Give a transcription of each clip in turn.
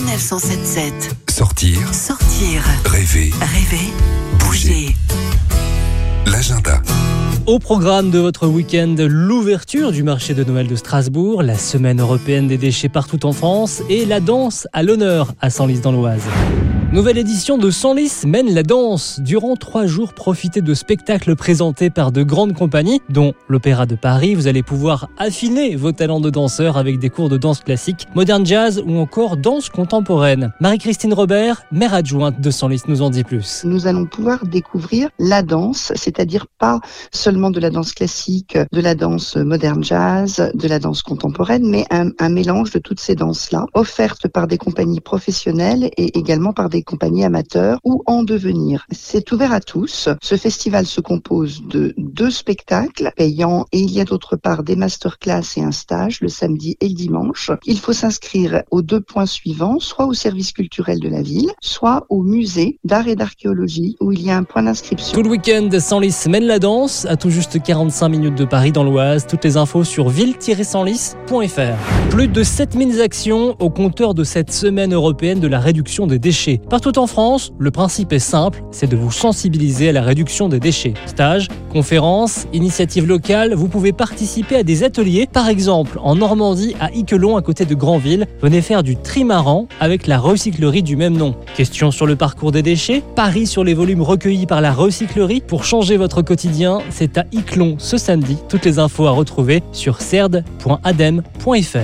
Sanef 177. Sortir, Sortir, rêver, rêver, bouger. l'agenda. Au programme de votre week-end, l'ouverture du marché de Noël de Strasbourg, la semaine européenne des déchets partout en France et la danse à l'honneur à Senlis dans l'Oise. Nouvelle édition de Senlis mène la danse. Durant trois jours, profitez de spectacles présentés par de grandes compagnies, dont l'Opéra de Paris. Vous allez pouvoir affiner vos talents de danseur avec des cours de danse classique, moderne jazz ou encore danse contemporaine. Marie-Christine Robert, maire adjointe de Senlis, nous en dit plus. nous allons pouvoir découvrir la danse, c'est-à-dire pas seulement de la danse classique, de la danse moderne jazz, de la danse contemporaine, mais un, un mélange de toutes ces danses-là, offertes par des compagnies professionnelles et également par des compagnies amateurs ou en devenir. C'est ouvert à tous. Ce festival se compose de deux spectacles payants et il y a d'autre part des masterclass et un stage le samedi et le dimanche. Il faut s'inscrire aux deux points suivants, soit au service culturel de la ville, soit au musée d'art et d'archéologie où il y a un point d'inscription. Tout le week-end, mène la danse à tout juste 45 minutes de Paris dans l'Oise. Toutes les infos sur ville-senlis.fr. Plus de 7000 actions au compteur de cette semaine européenne de la réduction des déchets. Partout en France, le principe est simple, c'est de vous sensibiliser à la réduction des déchets. Stages, conférences, initiatives locales, vous pouvez participer à des ateliers. Par exemple, en Normandie, à Iquelon, à côté de Granville, venez faire du trimaran avec la recyclerie du même nom. Question sur le parcours des déchets, paris sur les volumes recueillis par la recyclerie. Pour changer votre quotidien, c'est à Iquelon ce samedi. Toutes les infos à retrouver sur cerd.adem.fr.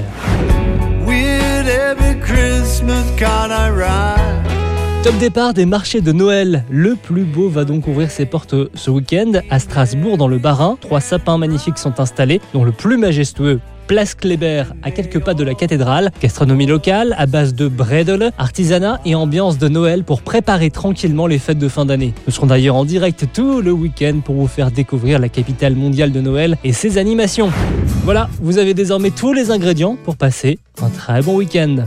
Top départ des marchés de Noël. Le plus beau va donc ouvrir ses portes ce week-end à Strasbourg dans le Bas-Rhin. Trois sapins magnifiques sont installés, dont le plus majestueux Place Kléber, à quelques pas de la cathédrale. Gastronomie locale à base de bredel, artisanat et ambiance de Noël pour préparer tranquillement les fêtes de fin d'année. Nous serons d'ailleurs en direct tout le week-end pour vous faire découvrir la capitale mondiale de Noël et ses animations. Voilà, vous avez désormais tous les ingrédients pour passer un très bon week-end.